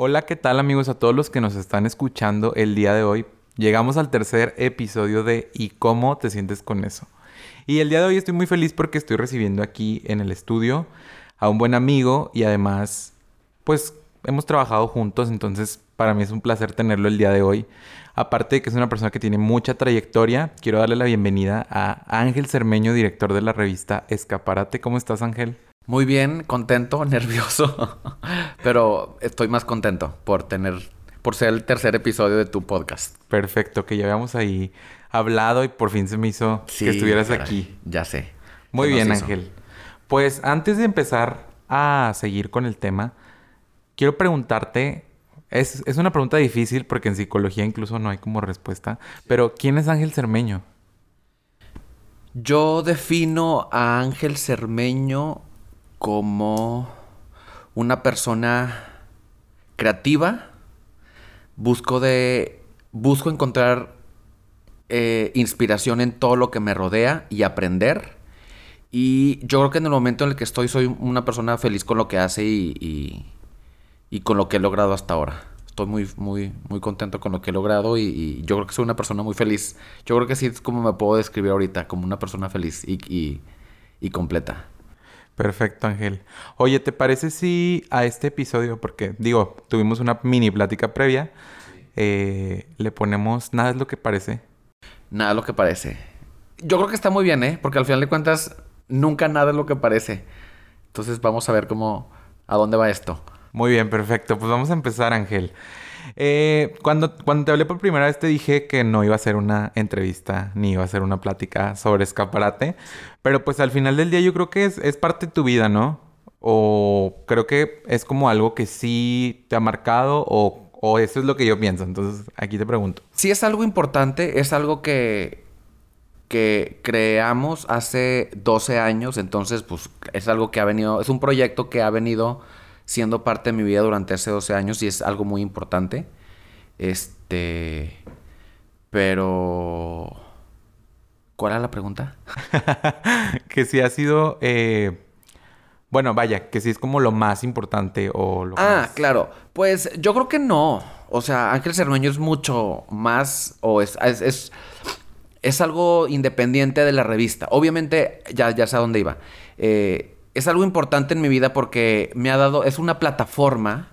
Hola, ¿qué tal amigos? A todos los que nos están escuchando el día de hoy. Llegamos al tercer episodio de ¿Y cómo te sientes con eso? Y el día de hoy estoy muy feliz porque estoy recibiendo aquí en el estudio a un buen amigo y además, pues hemos trabajado juntos, entonces para mí es un placer tenerlo el día de hoy. Aparte de que es una persona que tiene mucha trayectoria, quiero darle la bienvenida a Ángel Cermeño, director de la revista Escaparate. ¿Cómo estás, Ángel? Muy bien, contento, nervioso, pero estoy más contento por tener, por ser el tercer episodio de tu podcast. Perfecto, que ya habíamos ahí hablado y por fin se me hizo que estuvieras aquí. Ya sé. Muy bien, Ángel. Pues antes de empezar a seguir con el tema, quiero preguntarte, es, es, una pregunta difícil porque en psicología incluso no hay como respuesta, pero ¿quién es Ángel Cermeño? Yo defino a Ángel Cermeño como una persona creativa. Busco de. Busco encontrar eh, inspiración en todo lo que me rodea y aprender. Y yo creo que en el momento en el que estoy, soy una persona feliz con lo que hace y, y, con lo que he logrado hasta ahora. Estoy muy, muy, muy contento con lo que he logrado y, yo creo que soy una persona muy feliz. Yo creo que sí es como me puedo describir ahorita, como una persona feliz y, y completa. Perfecto, Ángel. Oye, ¿te parece si a este episodio, porque digo, tuvimos una mini plática previa, eh, le ponemos nada es lo que parece? Nada es lo que parece. Yo creo que está muy bien, ¿eh? Porque al final de cuentas, nunca nada es lo que parece. Entonces vamos a ver cómo, a dónde va esto. Muy bien, perfecto. Pues vamos a empezar, Ángel. Eh, cuando, cuando te hablé por primera vez te dije que no iba a ser una entrevista ni iba a ser una plática sobre escaparate, pero pues al final del día yo creo que es, es parte de tu vida, ¿no? O creo que es como algo que sí te ha marcado o, o eso es lo que yo pienso. Entonces aquí te pregunto. Sí es algo importante, es algo que, que creamos hace 12 años, entonces pues es algo que ha venido, es un proyecto que ha venido siendo parte de mi vida durante hace 12 años y es algo muy importante. Este. Pero. ¿Cuál era la pregunta? que si ha sido. Eh, bueno, vaya, que si es como lo más importante o lo Ah, claro. Pues yo creo que no. O sea, Ángel Cermeño es mucho más. O es, es, es, algo independiente de la revista. Obviamente, ya, ya sé a dónde iba. Eh, es algo importante en mi vida porque me ha dado, es una plataforma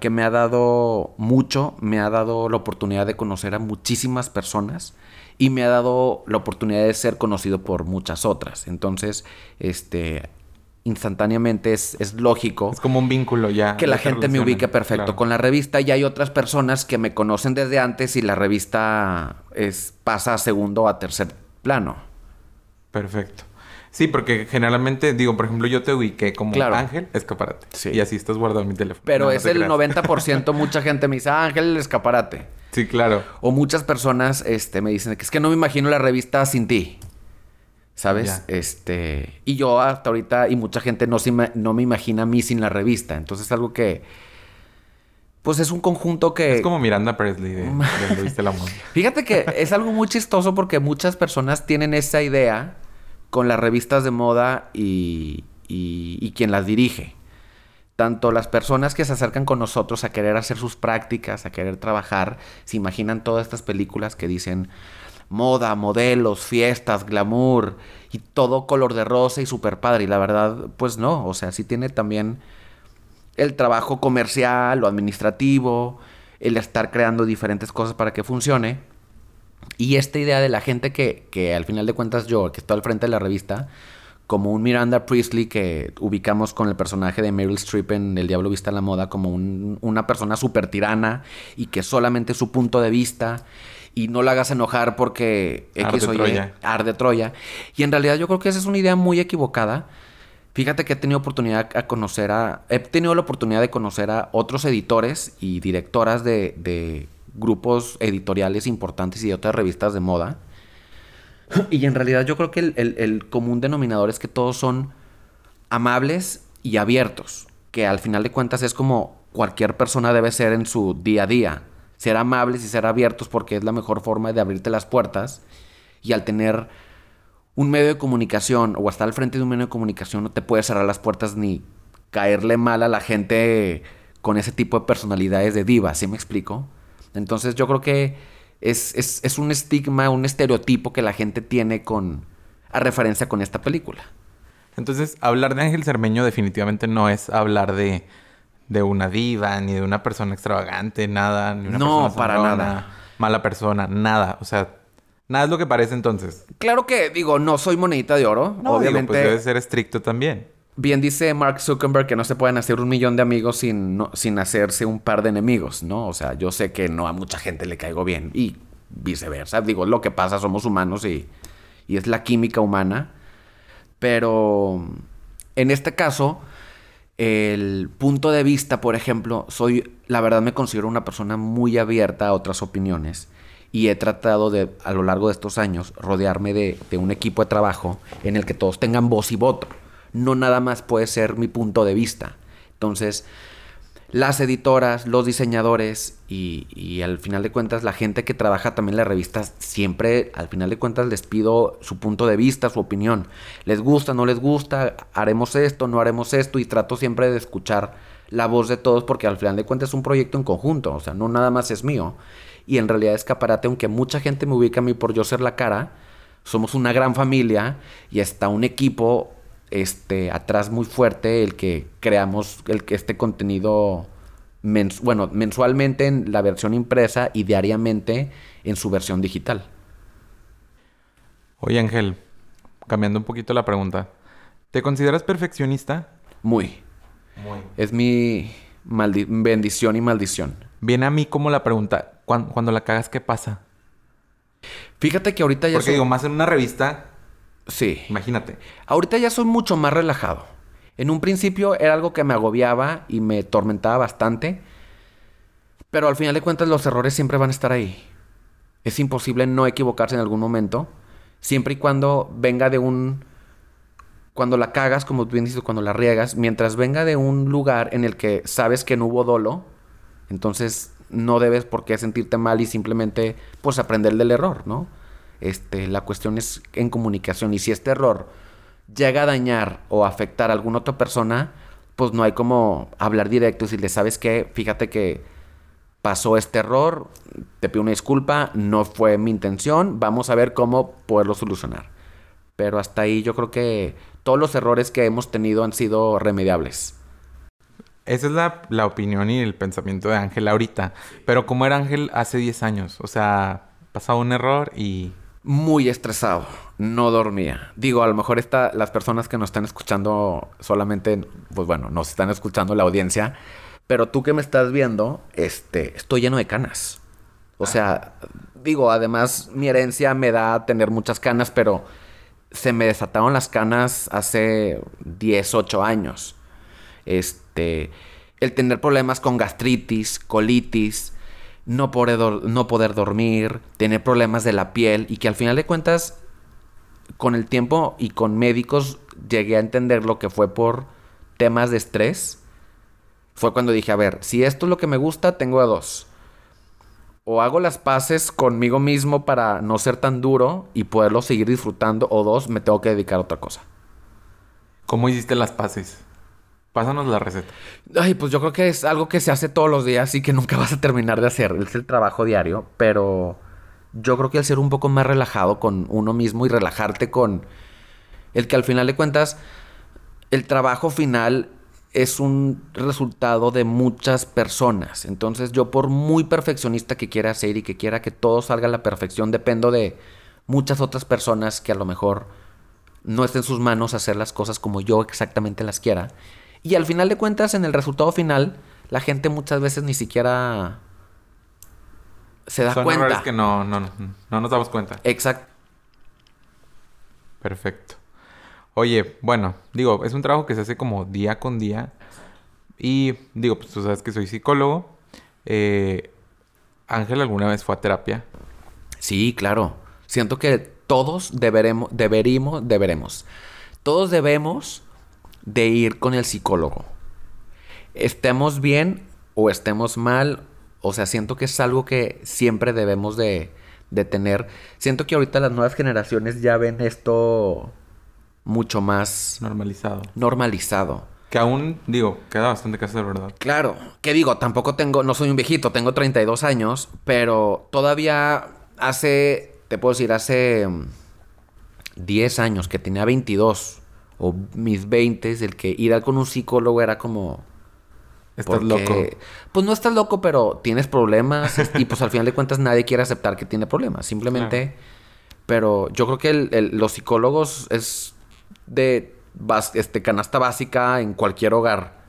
que me ha dado mucho, me ha dado la oportunidad de conocer a muchísimas personas y me ha dado la oportunidad de ser conocido por muchas otras. Entonces, este, instantáneamente es, es lógico. Es como un vínculo ya. Que la gente me ubique perfecto con la revista y hay otras personas que me conocen desde antes y la revista es, pasa a segundo o a tercer plano. Perfecto. Sí, porque generalmente, digo, por ejemplo, yo te ubiqué como Ángel Escaparate. Sí. Y así estás guardado en mi teléfono. Pero es el 90%, mucha gente me dice, ah, Ángel Escaparate. Sí, claro. O muchas personas este, me dicen que es que no me imagino la revista sin ti. ¿Sabes? Este. Y yo hasta ahorita, y mucha gente no, se no me imagina a mí sin la revista. Entonces es algo que. Pues es un conjunto que. Es como Miranda Presley de, de Luis de la. Fíjate que es algo muy chistoso porque muchas personas tienen esa idea con las revistas de moda y, y, quien las dirige. Tanto las personas que se acercan con nosotros a querer hacer sus prácticas, a querer trabajar, se imaginan todas estas películas que dicen moda, modelos, fiestas, glamour y todo color de rosa y super padre. Y la verdad, pues no, o sea, sí tiene también el trabajo comercial o administrativo, el estar creando diferentes cosas para que funcione. Y esta idea de la gente que, que al final de cuentas yo, que estoy al frente de la revista, como un Miranda Priestley que ubicamos con el personaje de Meryl Streep en El Diablo Vista en la Moda como una persona súper tirana y que solamente su punto de vista y no la hagas enojar porque X o Y Troya. arde Troya. Y en realidad yo creo que esa es una idea muy equivocada. Fíjate que he tenido oportunidad a conocer a... He tenido la oportunidad de conocer a otros editores y directoras de grupos editoriales importantes y de otras revistas de moda. Y en realidad yo creo que el, común denominador es que todos son amables y abiertos, que al final de cuentas es como cualquier persona debe ser en su día a día. Ser amables y ser abiertos porque es la mejor forma de abrirte las puertas. Y al tener un medio de comunicación o estar al frente de un medio de comunicación no te puedes cerrar las puertas ni caerle mal a la gente con ese tipo de personalidades de diva, ¿sí me explico? Entonces yo creo que es, es, es un estigma, un estereotipo que la gente tiene con a referencia con esta película. Entonces, hablar de Ángel Cermeño definitivamente no es hablar de, de una diva, ni de una persona extravagante, nada, ni una No, persona para sangrona, nada. mala persona, nada. O sea, nada es lo que parece entonces. Claro que, digo, no soy monedita de oro. No, Obviamente, Obviamente. debe ser estricto también. Bien dice Mark Zuckerberg que no se pueden hacer un millón de amigos sin, no- sin hacerse un par de enemigos, ¿no? O sea, yo sé que no a mucha gente le caigo bien y viceversa. Digo, lo que pasa, somos humanos y, y es la química humana. Pero en este caso, el punto de vista, por ejemplo, soy, la verdad me considero una persona muy abierta a otras opiniones y he tratado de, a lo largo de estos años, rodearme de, de un equipo de trabajo en el que todos tengan voz y voto. No nada más puede ser mi punto de vista. Entonces, las editoras, los diseñadores y, al final de cuentas la gente que trabaja también en la revista, siempre al final de cuentas les pido su punto de vista, su opinión. ¿Les gusta, no les gusta? ¿Haremos esto, no haremos esto? Y trato siempre de escuchar la voz de todos porque al final de cuentas es un proyecto en conjunto, o sea, no nada más es mío. Y en realidad Escaparate, aunque mucha gente me ubica a mí por yo ser la cara, somos una gran familia y está un equipo este atrás muy fuerte el que creamos el este contenido mens- bueno mensualmente en la versión impresa y diariamente en su versión digital Oye, Ángel, cambiando un poquito la pregunta. ¿Te consideras perfeccionista? muy Muy. es mi bendición y maldición Viene a mí como la pregunta, ¿cuán- cuando la cagas, ¿qué pasa? fíjate que ahorita ya Porque soy, digo, más en una revista, sí imagínate. Ahorita ya soy mucho más relajado. En un principio era algo que me agobiaba y me tormentaba bastante. Pero al final de cuentas los errores siempre van a estar ahí. Es imposible no equivocarse en algún momento. Siempre y cuando venga de un... Cuando la cagas, como bien dices, cuando la riegas, mientras venga de un lugar en el que sabes que no hubo dolo, entonces no debes por qué sentirte mal y simplemente pues aprender del error, ¿no? Este, la cuestión es en comunicación y si este error llega a dañar o afectar a alguna otra persona, pues no hay como hablar directo y decirle, ¿sabes qué? Fíjate que pasó este error, te pido una disculpa, no fue mi intención, vamos a ver cómo poderlo solucionar. Pero hasta ahí yo creo que todos los errores que hemos tenido han sido remediables. Esa es la, la opinión y el pensamiento de Ángel ahorita. Pero ¿cómo era Ángel hace 10 años? O sea, pasaba un error y... Muy estresado, no dormía. Digo, a lo mejor esta, las personas que nos están escuchando solamente, pues bueno, nos están escuchando la audiencia, pero tú que me estás viendo, este, estoy lleno de canas. O sea, digo, además mi herencia me da tener muchas canas, pero se me desataron las canas hace 10, 8 años. Este, el tener problemas con gastritis, colitis, no poder, no poder dormir, tener problemas de la piel y que al final de cuentas, con el tiempo y con médicos llegué a entender lo que fue por temas de estrés. Fue cuando dije, a ver, si esto es lo que me gusta, tengo a dos. O hago las paces conmigo mismo para no ser tan duro y poderlo seguir disfrutando, o dos, me tengo que dedicar a otra cosa. ¿Cómo hiciste las paces? Pásanos la receta. Ay, pues yo creo que es algo que se hace todos los días y que nunca vas a terminar de hacer. Es el trabajo diario, pero yo creo que el ser un poco más relajado con uno mismo y relajarte con el que al final de cuentas el trabajo final es un resultado de muchas personas. Entonces yo por muy perfeccionista que quiera ser y que quiera que todo salga a la perfección, dependo de muchas otras personas que a lo mejor no esté en sus manos hacer las cosas como yo exactamente las quiera. Y al final de cuentas, en el resultado final, la gente muchas veces ni siquiera se da Son cuenta. errores que no, no, no, no nos damos cuenta. Exacto. Perfecto. Oye, bueno, digo, es un trabajo que se hace como día con día. Y digo, pues tú sabes que soy psicólogo. Eh, Ángel alguna vez fue a terapia. Sí, claro. Siento que todos deberemos, deberimos, deberemos. Todos debemos de ir con el psicólogo. Estemos bien o estemos mal. O sea, siento que es algo que siempre debemos de, de tener. Siento que ahorita las nuevas generaciones ya ven esto mucho más Normalizado. normalizado. Que aún, digo, queda bastante que hacer, ¿verdad? Claro, que digo, tampoco tengo, no soy un viejito, tengo 32 años, pero todavía hace, te puedo decir, hace 10 mm, años que tenía 22 o mis 20, el que ir con un psicólogo era como... Estás loco. Pues no estás loco, pero tienes problemas y pues al final de cuentas nadie quiere aceptar que tiene problemas. Simplemente... Pero yo creo que los psicólogos es de este, canasta básica en cualquier hogar.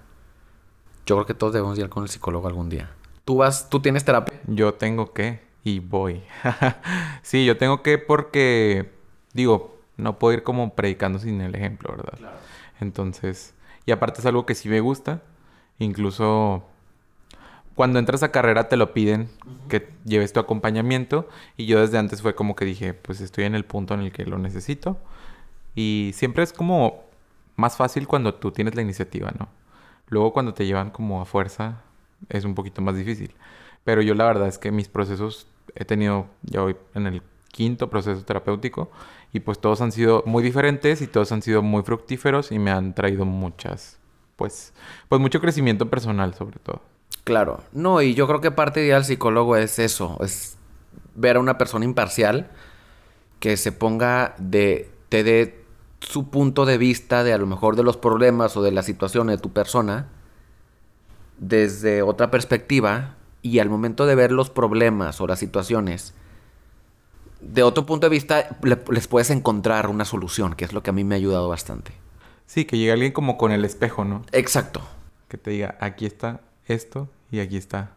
Yo creo que todos debemos ir con el psicólogo algún día. ¿Tú vas, tú tienes terapia? Yo tengo que y voy. sí, yo tengo que porque, digo, no puedo ir como predicando sin el ejemplo, ¿verdad? Claro. Entonces, y aparte es algo que sí me gusta. Incluso cuando entras a carrera te lo piden que lleves tu acompañamiento y yo desde antes fue como que dije, pues estoy en el punto en el que lo necesito. Y siempre es como más fácil cuando tú tienes la iniciativa, ¿no? Luego cuando te llevan como a fuerza es un poquito más difícil. Pero yo la verdad es que mis procesos he tenido, ya voy en el quinto proceso terapéutico y pues todos han sido muy diferentes y todos han sido muy fructíferos y me han traído muchas, pues, pues mucho crecimiento personal sobre todo. Claro, no, y yo creo que parte de ir al psicólogo es eso, es ver a una persona imparcial que se ponga de, te dé su punto de vista de a lo mejor de los problemas o de la situación de tu persona desde otra perspectiva y al momento de ver los problemas o las situaciones de otro punto de vista les puedes encontrar una solución, que es lo que a mí me ha ayudado bastante. Sí, que llegue alguien como con el espejo, ¿no? Exacto. Que te diga, aquí está esto y aquí está.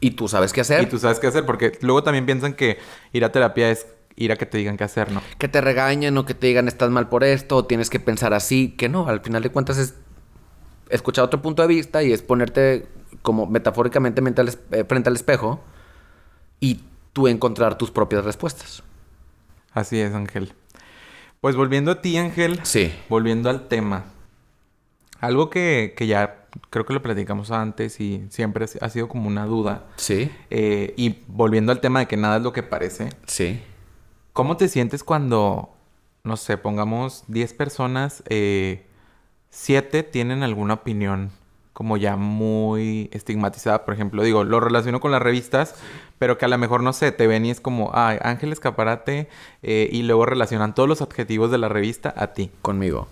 Y tú sabes qué hacer. Y tú sabes qué hacer, porque luego también piensan que ir a terapia es ir a que te digan qué hacer, ¿no? Que te regañen o que te digan estás mal por esto, o tienes que pensar así, que no, al final de cuentas es escuchar otro punto de vista y es ponerte como metafóricamente eh, frente al espejo y tú encontrar tus propias respuestas. Así es, Ángel. Pues volviendo a ti, Ángel. Sí. Volviendo al tema. Algo que, ya creo que lo platicamos antes y siempre ha sido como una duda. Sí. Eh, y volviendo al tema de que nada es lo que parece. Sí. ¿Cómo te sientes cuando, no sé, pongamos 10 personas, eh, 7 tienen alguna opinión como ya muy estigmatizada? Por ejemplo, digo, lo relaciono con las revistas, pero que a lo mejor, no sé, te ven y es como, ay, Ángel Escaparate, eh, y luego relacionan todos los adjetivos de la revista a ti. Conmigo.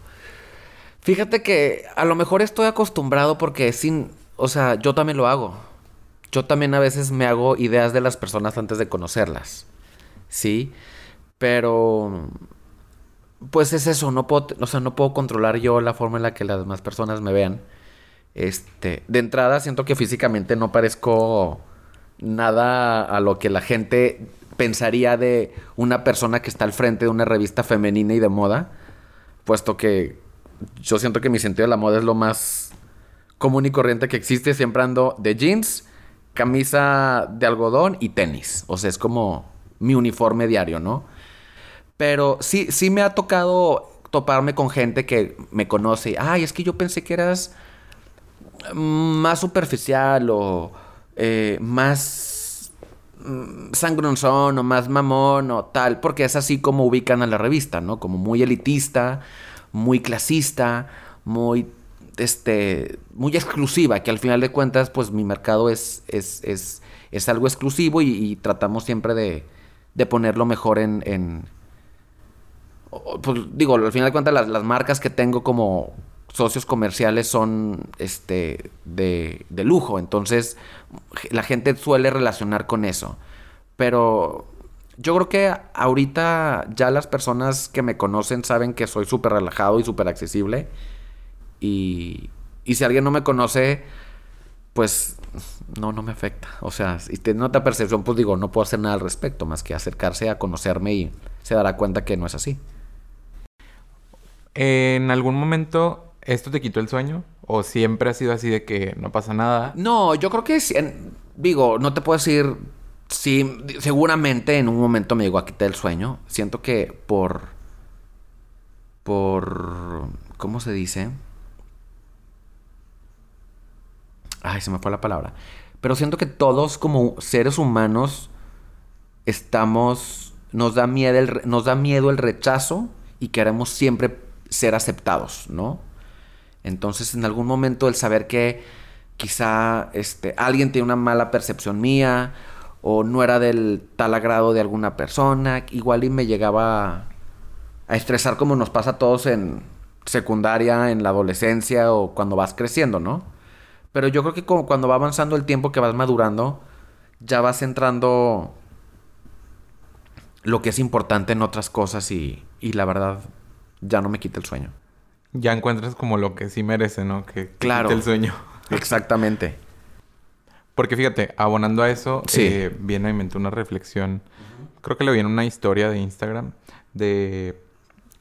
Fíjate que a lo mejor estoy acostumbrado porque sin, o sea, yo también lo hago. Yo también a veces me hago ideas de las personas antes de conocerlas. ¿Sí? Pero pues es eso, no puedo, o sea, no puedo controlar yo la forma en la que las demás personas me vean. Este, de entrada siento que físicamente no parezco nada a lo que la gente pensaría de una persona que está al frente de una revista femenina y de moda, puesto que yo siento que mi sentido de la moda es lo más común y corriente que existe, siempre ando de jeans, camisa de algodón y tenis, o sea, es como mi uniforme diario, ¿no? Pero sí, sí me ha tocado toparme con gente que me conoce. Ay, es que yo pensé que eras más superficial o eh, más mm, sangronzón o más mamón o tal, porque es así como ubican a la revista, ¿no? Como muy elitista, muy clasista, muy este muy exclusiva, que al final de cuentas, pues mi mercado es, es, es, es algo exclusivo y, tratamos siempre de, de ponerlo mejor en, pues digo, al final de cuentas las, marcas que tengo como socios comerciales son este de, de, lujo, entonces la gente suele relacionar con eso. Pero yo creo que ahorita ya las personas que me conocen saben que soy súper relajado y súper accesible. Y, y si alguien no me conoce, pues no, no me afecta. O sea, si tiene otra percepción, pues digo, no puedo hacer nada al respecto, más que acercarse a conocerme y se dará cuenta que no es así. ¿En algún momento esto te quitó el sueño? ¿O siempre ha sido así de que no pasa nada? No, yo creo que sí. digo, no te puedo decir. Sí, seguramente en un momento me llegó a el sueño. Siento que por. Por. ¿Cómo se dice? Ay, se me fue la palabra. Pero siento que todos, como seres humanos, estamos. Nos da miedo el, nos da miedo el rechazo y queremos siempre ser aceptados, ¿no? Entonces, en algún momento el saber que quizá este, alguien tiene una mala percepción mía o no era del tal agrado de alguna persona, igual y me llegaba a estresar como nos pasa a todos en secundaria, en la adolescencia o cuando vas creciendo, ¿no? Pero yo creo que como cuando va avanzando el tiempo que vas madurando, ya vas entrando lo que es importante en otras cosas y, y la verdad ya no me quita el sueño. Ya encuentras como lo que sí merece, ¿no? Que, que Claro. el sueño. Exactamente. Porque fíjate, abonando a eso, Sí. eh, viene a mi mente una reflexión. Creo que le vi en una historia de Instagram de...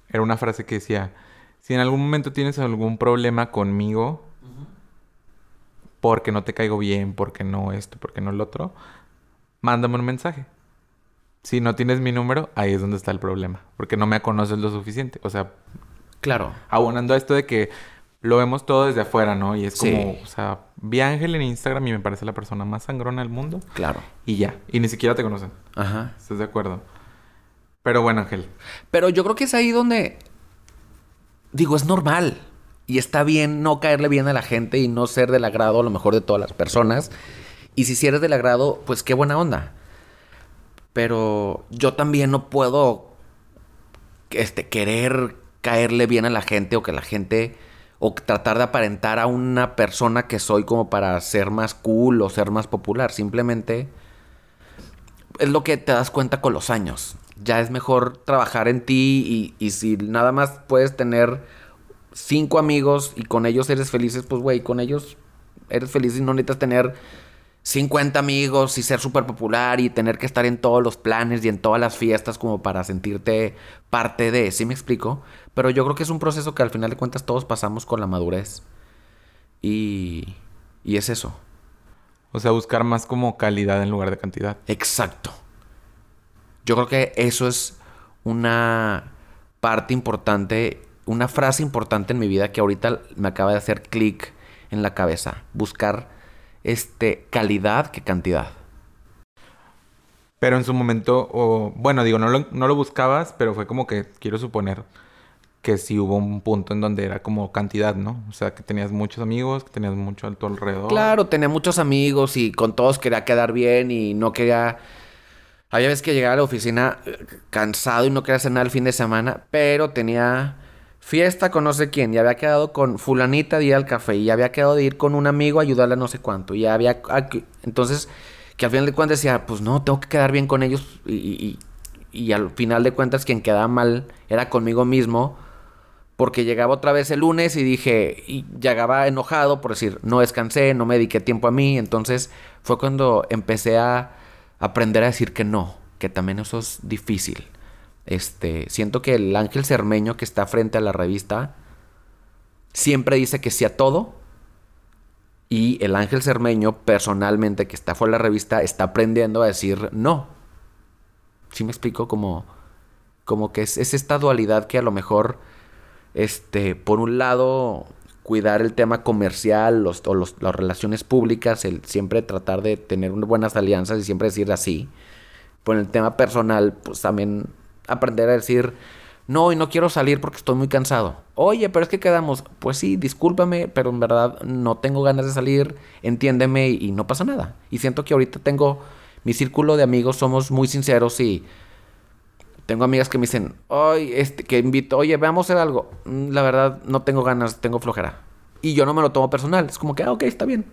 Era una frase que decía, si en algún momento tienes algún problema conmigo, porque no te caigo bien, porque no esto, porque no lo otro, mándame un mensaje. Si no tienes mi número, ahí es donde está el problema, porque no me conoces lo suficiente. O sea, Claro. abonando a esto de que lo vemos todo desde afuera, ¿no? Y es Sí. como, o sea, vi a Ángel en Instagram y me parece la persona más sangrona del mundo. Claro. Y ya. Y ni siquiera te conocen. Ajá. ¿Estás de acuerdo? Pero bueno, Ángel. Pero yo creo que es ahí donde. Digo, es normal. Y está bien no caerle bien a la gente y no ser del agrado a lo mejor de todas las personas. Y si sí eres del agrado, pues qué buena onda. Pero yo también no puedo este, querer caerle bien a la gente o que la gente. O tratar de aparentar a una persona que soy como para ser más cool o ser más popular. Simplemente es lo que te das cuenta con los años. Ya es mejor trabajar en ti y, y si nada más puedes tener cinco amigos y con ellos eres felices, pues güey, con ellos eres feliz y no necesitas tener 50 amigos y ser súper popular y tener que estar en todos los planes y en todas las fiestas como para sentirte parte de, ¿sí me explico? Pero yo creo que es un proceso que al final de cuentas todos pasamos con la madurez. Y, y es eso. O sea, buscar más como calidad en lugar de cantidad. Exacto. Yo creo que eso es una parte importante, una frase importante en mi vida que ahorita me acaba de hacer clic en la cabeza. Buscar este calidad que cantidad. Pero en su momento, o bueno, digo, no lo, no lo buscabas, pero fue como que, quiero suponer, que sí hubo un punto en donde era como cantidad, ¿no? O sea, que tenías muchos amigos, que tenías mucho a tu alrededor. Claro, tenía muchos amigos y con todos quería quedar bien y no quería... Había veces que llegaba a la oficina eh, cansado y no quería hacer nada el fin de semana, pero tenía fiesta con no sé quién y había quedado con fulanita de ir al café y había quedado de ir con un amigo a ayudarle a no sé cuánto y había... Entonces, que al final de cuentas decía, pues no, tengo que quedar bien con ellos y, y- y- y al final de cuentas quien quedaba mal era conmigo mismo porque llegaba otra vez el lunes y dije, y llegaba enojado por decir, no descansé, no me dediqué tiempo a mí. Entonces fue cuando empecé a aprender a decir que no, que también eso es difícil. Este, siento que el ángel cermeño que está frente a la revista siempre dice que sí a todo. Y el ángel cermeño, personalmente, que está fuera de la revista, está aprendiendo a decir no. ¿Sí me explico? Como, que es, es esta dualidad que a lo mejor este, por un lado, cuidar el tema comercial los, o los- las relaciones públicas, el siempre tratar de tener buenas alianzas y siempre decir así. Por el tema personal, pues también aprender a decir, no, y no quiero salir porque estoy muy cansado. Oye, pero es que quedamos, pues sí, discúlpame, pero en verdad no tengo ganas de salir, entiéndeme y, no pasa nada. Y siento que ahorita tengo mi círculo de amigos, somos muy sinceros y tengo amigas que me dicen, oye, este, que invito, oye, veamos hacer algo. Mm, La verdad, no tengo ganas, tengo flojera. Y yo no me lo tomo personal. Es como que, ah, ok, está bien.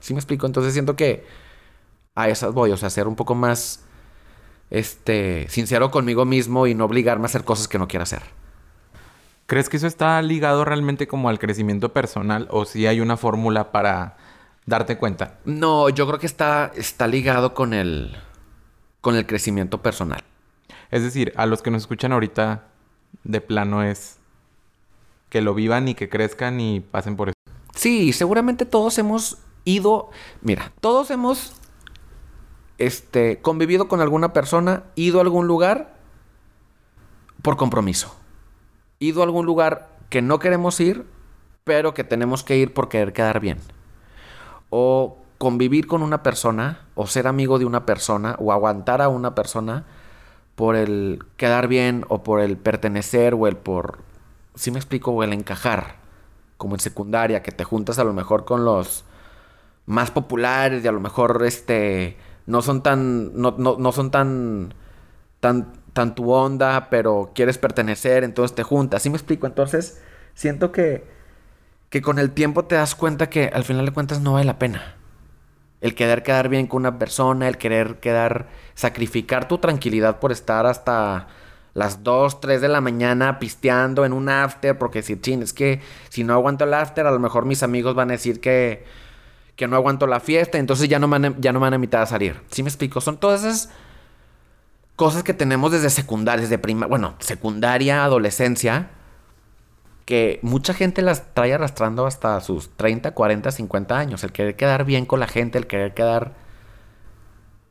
¿Sí me explico? Entonces siento que a esas voy, o sea, ser un poco más, este, sincero conmigo mismo y no obligarme a hacer cosas que no quiero hacer. ¿Crees que eso está ligado realmente como al crecimiento personal o si hay una fórmula para darte cuenta? No, yo creo que está, está ligado con el, con el crecimiento personal. Es decir, a los que nos escuchan ahorita de plano es que lo vivan y que crezcan y pasen por eso. Sí, seguramente todos hemos ido, mira, todos hemos este convivido con alguna persona, ido a algún lugar por compromiso. Ido a algún lugar que no queremos ir, pero que tenemos que ir por querer quedar bien. O convivir con una persona, o ser amigo de una persona, o aguantar a una persona por el quedar bien, o por el pertenecer, o el por, si me explico, o el encajar. como en secundaria, que te juntas a lo mejor con los más populares y a lo mejor este no son tan no, no, no son tan tan tan tu onda, pero quieres pertenecer, entonces te juntas. ¿Sí me explico? Entonces, siento que que con el tiempo te das cuenta que al final de cuentas no vale la pena. El querer quedar bien con una persona, el querer quedar sacrificar tu tranquilidad por estar hasta las 2, 3 de la mañana pisteando en un after, porque si, chin, es que si no aguanto el after, a lo mejor mis amigos van a decir que, que no aguanto la fiesta, entonces ya no, me van a, ya no me a invitar a salir. ¿Sí me explico? Son todas esas cosas que tenemos desde secundaria, desde prima, bueno, secundaria, adolescencia, que mucha gente las trae arrastrando hasta sus 30, 40, 50 años. El querer quedar bien con la gente, el querer quedar...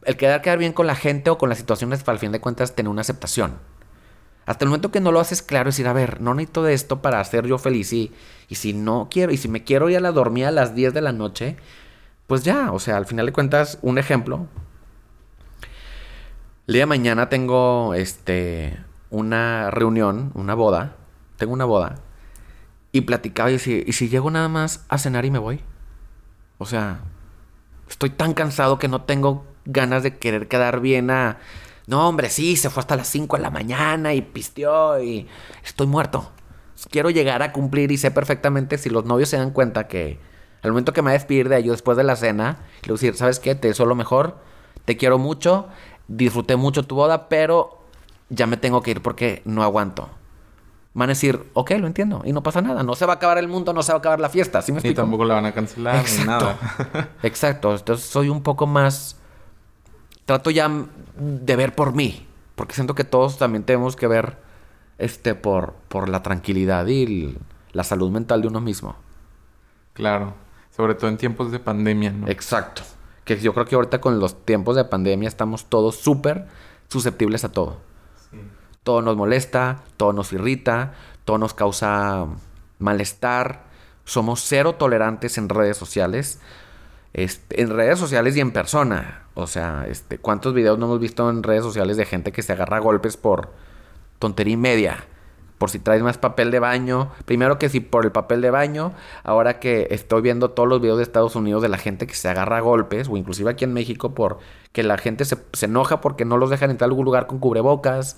El quedar quedar bien con la gente o con las situaciones, para al fin de cuentas, tener una aceptación. Hasta el momento que no lo haces claro, es decir, a ver, no necesito de esto para ser yo feliz. Y, y si no quiero, y si me quiero ir a la dormida a las 10 de la noche, pues ya, o sea, al final de cuentas, un ejemplo. El día mañana tengo este una reunión, una boda. Tengo una boda. Y platicaba y decía, ¿y si llego nada más a cenar y me voy? O sea, estoy tan cansado que no tengo ganas de querer quedar bien a no, hombre, sí, se fue hasta las 5 de la mañana y pisteó y estoy muerto. Quiero llegar a cumplir y sé perfectamente si los novios se dan cuenta que al momento que me voy a despedir de ellos después de la cena, le voy a decir, ¿sabes qué? Te deseo lo mejor, te quiero mucho, disfruté mucho tu boda, pero ya me tengo que ir porque no aguanto. Van a decir, ok, lo entiendo, y no pasa nada. No se va a acabar el mundo, no se va a acabar la fiesta. ¿sí me Y tampoco la van a cancelar ni nada. Exacto. Entonces soy un poco más trato ya de ver por mí. Porque siento que todos también tenemos que ver este, por, por la tranquilidad y la salud mental de uno mismo. Claro. Sobre todo en tiempos de pandemia, ¿no? Exacto. Que yo creo que ahorita con los tiempos de pandemia estamos todos súper susceptibles a todo. Sí. Todo nos molesta, todo nos irrita, todo nos causa malestar. Somos cero tolerantes en redes sociales. Este, en redes sociales y en persona. O sea, este, ¿cuántos videos no hemos visto en redes sociales de gente que se agarra a golpes por tontería y media? Por si traes más papel de baño. Primero que si por el papel de baño. Ahora que estoy viendo todos los videos de Estados Unidos de la gente que se agarra a golpes. O inclusive aquí en México por que la gente se, se enoja porque no los dejan entrar a algún lugar con cubrebocas.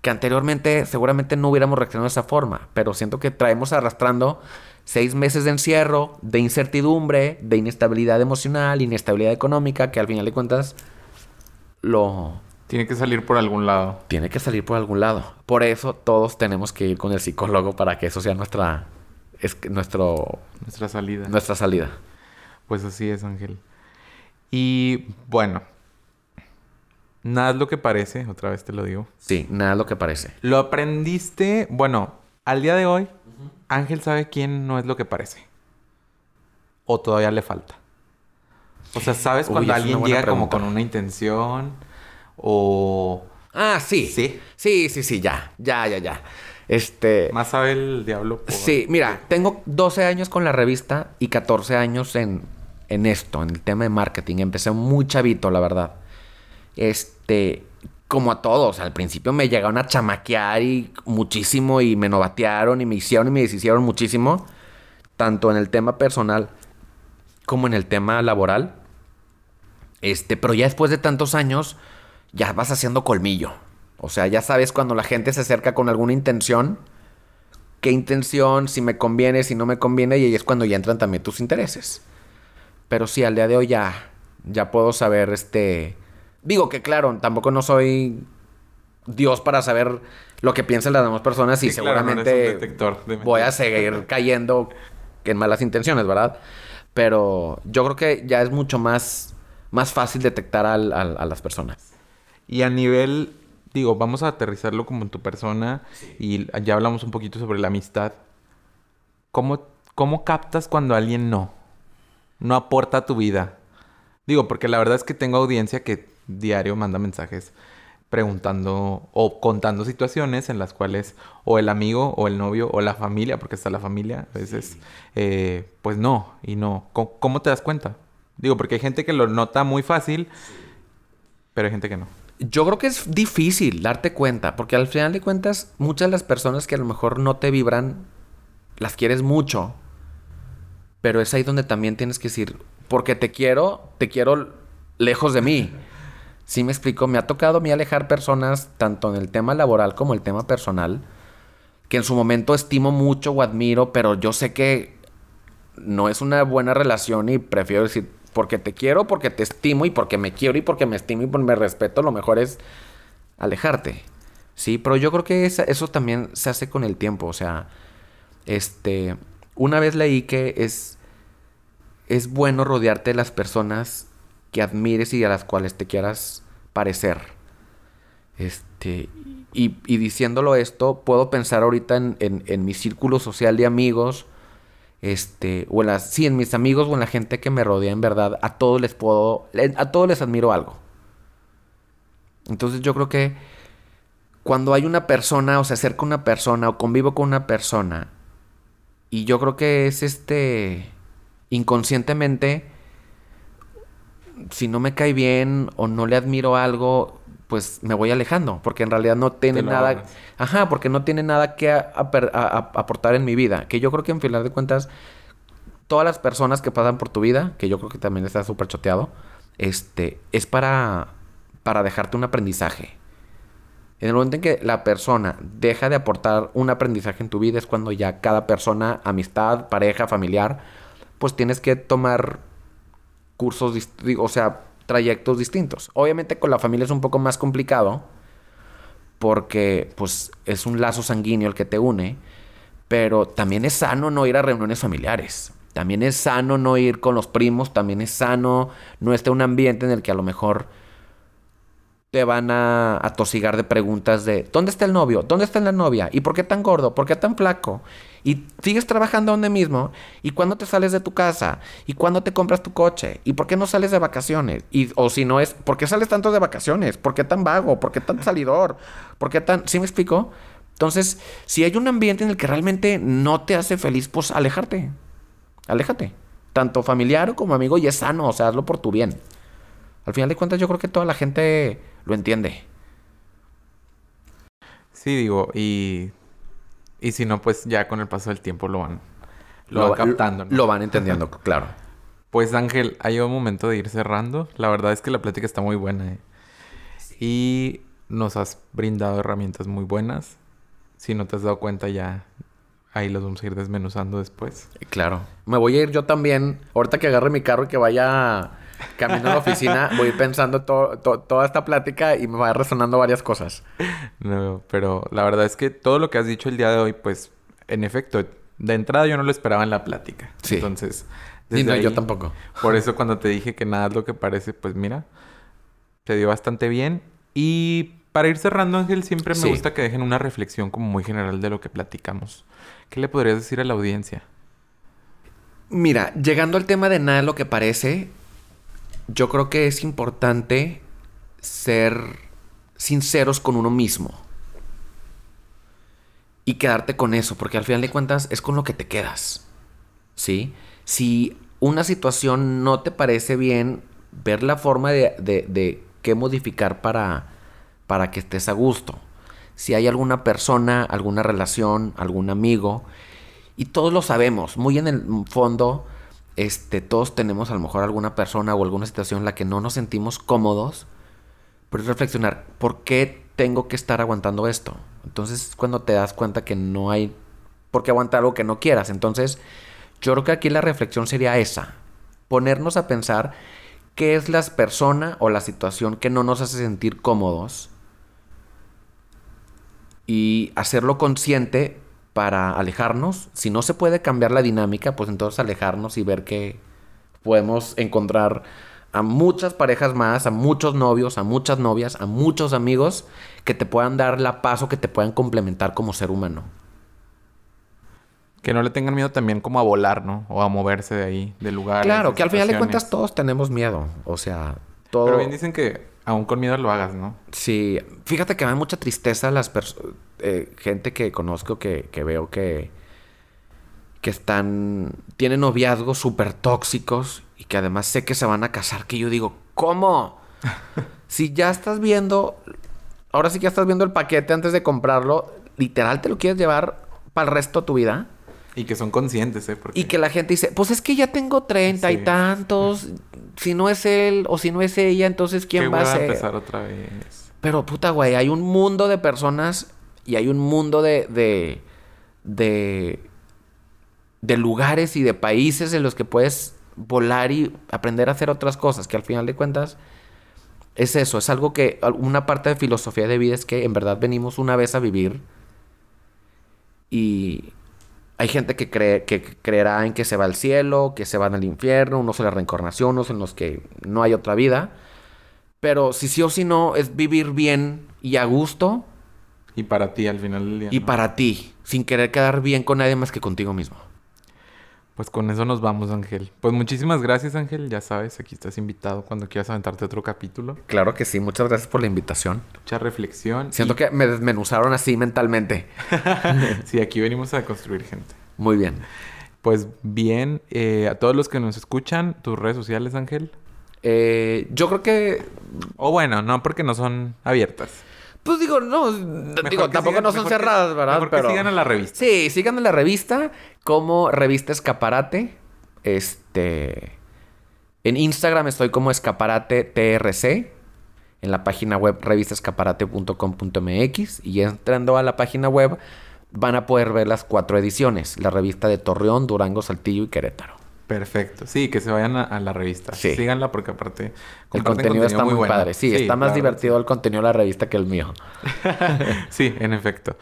Que anteriormente seguramente no hubiéramos reaccionado de esa forma. Pero siento que traemos arrastrando seis meses de encierro, de incertidumbre, de inestabilidad emocional, inestabilidad económica, que al final de cuentas lo... Tiene que salir por algún lado. Tiene que salir por algún lado. Por eso todos tenemos que ir con el psicólogo para que eso sea nuestra... Es nuestro... Nuestra salida. Nuestra salida. Pues así es, Ángel. Y bueno, nada es lo que parece, otra vez te lo digo. Sí, nada es lo que parece. Lo aprendiste, bueno, al día de hoy, Ángel sabe quién no es lo que parece. O todavía le falta. O sea, ¿sabes Uy, cuando alguien llega como con una intención? O Ah, sí. ¿Sí? Sí, sí, sí, ya. Ya, ya, ya. Este... más sabe el diablo por... Sí, mira, tengo 12 años con la revista y 14 años en, en esto, en el tema de marketing. Empecé muy chavito, la verdad. Este, como a todos, al principio me llegaron a chamaquear y muchísimo y me novatearon y me hicieron y me deshicieron muchísimo, tanto en el tema personal como en el tema laboral. Este, pero ya después de tantos años, ya vas haciendo colmillo. O sea, ya sabes cuando la gente se acerca con alguna intención, qué intención, si me conviene, si no me conviene, y ahí es cuando ya entran también tus intereses. Pero sí, al día de hoy ya, ya puedo saber, este... Digo que claro, tampoco no soy Dios para saber lo que piensan las demás personas y Sí, claro, no eres seguramente de voy a seguir cayendo en malas intenciones, ¿verdad? Pero yo creo que ya es mucho más, más fácil detectar al- al- a las personas. Y a nivel, digo, vamos a aterrizarlo como en tu persona y ya hablamos un poquito sobre la amistad. ¿Cómo, ¿Cómo captas cuando alguien no? No aporta a tu vida. Digo, porque la verdad es que tengo audiencia que diario manda mensajes preguntando o contando situaciones en las cuales o el amigo o el novio o la familia, porque está la familia, a veces, eh, pues no, y no. ¿Cómo, cómo te das cuenta? Digo, porque hay gente que lo nota muy fácil, pero hay gente que no. Yo creo que es difícil darte cuenta, porque al final de cuentas, muchas de las personas que a lo mejor no te vibran, las quieres mucho. Pero es ahí donde también tienes que decir, porque te quiero, te quiero lejos de mí. Sí me explico, me ha tocado a mí alejar personas, tanto en el tema laboral como el tema personal, que en su momento estimo mucho o admiro, pero yo sé que no es una buena relación y prefiero decir, porque te quiero, porque te estimo y porque me quiero y porque me estimo y porque me respeto, lo mejor es alejarte. Sí, pero yo creo que eso también se hace con el tiempo, o sea, este, una vez leí que es es bueno rodearte de las personas que admires y a las cuales te quieras parecer. Este, y, diciéndolo esto, puedo pensar ahorita en, mi círculo social de amigos, este, o en las, sí, en mis amigos o en la gente que me rodea, en verdad, a todos les puedo, a todos les admiro algo. Entonces yo creo que cuando hay una persona o se acerca una persona o convivo con una persona, y yo creo que es este inconscientemente, si no me cae bien o no le admiro algo, pues me voy alejando, porque en realidad no tiene nada, ajá, porque no tiene nada que aportar en mi vida, que yo creo que en final de cuentas todas las personas que pasan por tu vida, que yo creo que también está súper choteado, este, es para, para dejarte un aprendizaje. En el momento en que la persona deja de aportar un aprendizaje en tu vida es cuando ya cada persona, amistad, pareja, familiar, pues tienes que tomar cursos, o sea, trayectos distintos. Obviamente con la familia es un poco más complicado porque pues es un lazo sanguíneo el que te une, pero también es sano no ir a reuniones familiares. También es sano no ir con los primos, también es sano no estar en un ambiente en el que a lo mejor te van a atosigar de preguntas de ¿dónde está el novio? ¿Dónde está la novia? ¿Y por qué tan gordo? ¿Por qué tan flaco? Y sigues trabajando donde mismo. ¿Y cuándo te sales de tu casa? ¿Y cuándo te compras tu coche? ¿Y por qué no sales de vacaciones? Y, o si no es, ¿por qué sales tanto de vacaciones? ¿Por qué tan vago? ¿Por qué tan salidor? ¿Por qué tan... ¿Sí me explico? Entonces, si hay un ambiente en el que realmente no te hace feliz, pues alejarte. Aléjate. Tanto familiar como amigo y es sano, o sea, hazlo por tu bien. Al final de cuentas, yo creo que toda la gente lo entiende. Sí, digo, y, y si no, pues ya con el paso del tiempo lo van, lo, captando. Lo van entendiendo, claro. Pues Ángel, ha llegado un momento de ir cerrando. La verdad es que la plática está muy buena. ¿eh? Y nos has brindado herramientas muy buenas. Si no te has dado cuenta ya, ahí los vamos a ir desmenuzando después. Claro. Me voy a ir yo también. Ahorita que agarre mi carro y que vaya camino a la oficina, voy pensando toda esta plática y me va resonando varias cosas. No, pero la verdad es que todo lo que has dicho el día de hoy, pues, en efecto, de entrada yo no lo esperaba en la plática. Sí. Entonces, desde yo tampoco. Por eso cuando te dije que nada es lo que parece, pues mira, se dio bastante bien. Y para ir cerrando, Ángel, siempre me gusta que dejen una reflexión como muy general de lo que platicamos. ¿Qué le podrías decir a la audiencia? Mira, llegando al tema de nada lo que parece, yo creo que es importante ser sinceros con uno mismo. Y quedarte con eso, porque al final de cuentas es con lo que te quedas. ¿Sí? Si una situación no te parece bien, ver la forma de, de, qué modificar para, para que estés a gusto. Si hay alguna persona, alguna relación, algún amigo, y todos lo sabemos, muy en el fondo, este, todos tenemos a lo mejor alguna persona o alguna situación en la que no nos sentimos cómodos, pero es reflexionar, ¿por qué tengo que estar aguantando esto? Entonces, cuando te das cuenta que no hay por qué aguantar algo que no quieras. Entonces, yo creo que aquí la reflexión sería esa, ponernos a pensar qué es la persona o la situación que no nos hace sentir cómodos y hacerlo consciente para alejarnos. Si no se puede cambiar la dinámica, pues entonces alejarnos y ver que podemos encontrar a muchas parejas más, a muchos novios, a muchas novias, a muchos amigos que te puedan dar la paso, que te puedan complementar como ser humano. Que no le tengan miedo también como a volar, ¿no? O a moverse de ahí, del lugar. Claro, que al final de cuentas todos tenemos miedo. O sea, todo... Pero bien dicen que aún con miedo lo hagas, ¿no? Sí. Fíjate que me da mucha tristeza las personas eh, gente que conozco que, veo que, que están, tienen noviazgos súper tóxicos y que además sé que se van a casar, que yo digo, ¿cómo? si ya estás viendo, ahora sí que ya estás viendo el paquete antes de comprarlo, literal te lo quieres llevar para el resto de tu vida. Y que son conscientes, ¿eh? Y que la gente dice, pues es que ya tengo treinta y tantos. Si no es él o si no es ella, entonces ¿quién va a ser? empezar otra vez. Pero puta, güey, hay un mundo de personas y hay un mundo de, de, de, de lugares y de países en los que puedes volar y aprender a hacer otras cosas, que al final de cuentas es eso, es algo que una parte de filosofía de vida es que en verdad venimos una vez a vivir y hay gente que cree que creerá en que se va al cielo, que se van al infierno, unos en la reencarnación, unos en los que no hay otra vida. Pero si sí o si no es vivir bien y a gusto. Y para ti al final del día. Y para ti, sin querer quedar bien con nadie más que contigo mismo. Pues con eso nos vamos, Ángel. Pues muchísimas gracias, Ángel. Ya sabes, aquí estás invitado cuando quieras aventarte otro capítulo. Claro que sí. Muchas gracias por la invitación. Mucha reflexión. Siento que me desmenuzaron así mentalmente. sí, aquí venimos a construir gente. Muy bien. Pues bien, eh, a todos los que nos escuchan, tus redes sociales, Ángel. Eh, yo creo que... O bueno, no porque no son abiertas. Pues digo, no, digo, tampoco no son cerradas, ¿verdad? Pero sigan a la revista. Sí, sigan a la revista como Revista Escaparate. Este. En Instagram estoy como Escaparate TRC. En la página web revistaescaparate.com.mx. Y entrando a la página web van a poder ver las cuatro ediciones. La revista de Torreón, Durango, Saltillo y Querétaro. Perfecto. Sí, que se vayan a, la revista. Sí. Síganla porque aparte... El contenido, está muy, padre. Sí, está más divertido el contenido de la revista que el mío. sí, en efecto.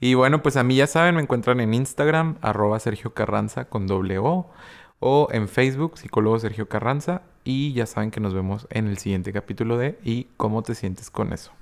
Y bueno, pues a mí ya saben, me encuentran en Instagram, arroba Sergio Carranza con doble O. O en Facebook, psicólogo Sergio Carranza. Y ya saben que nos vemos en el siguiente capítulo de ¿Y cómo te sientes con eso?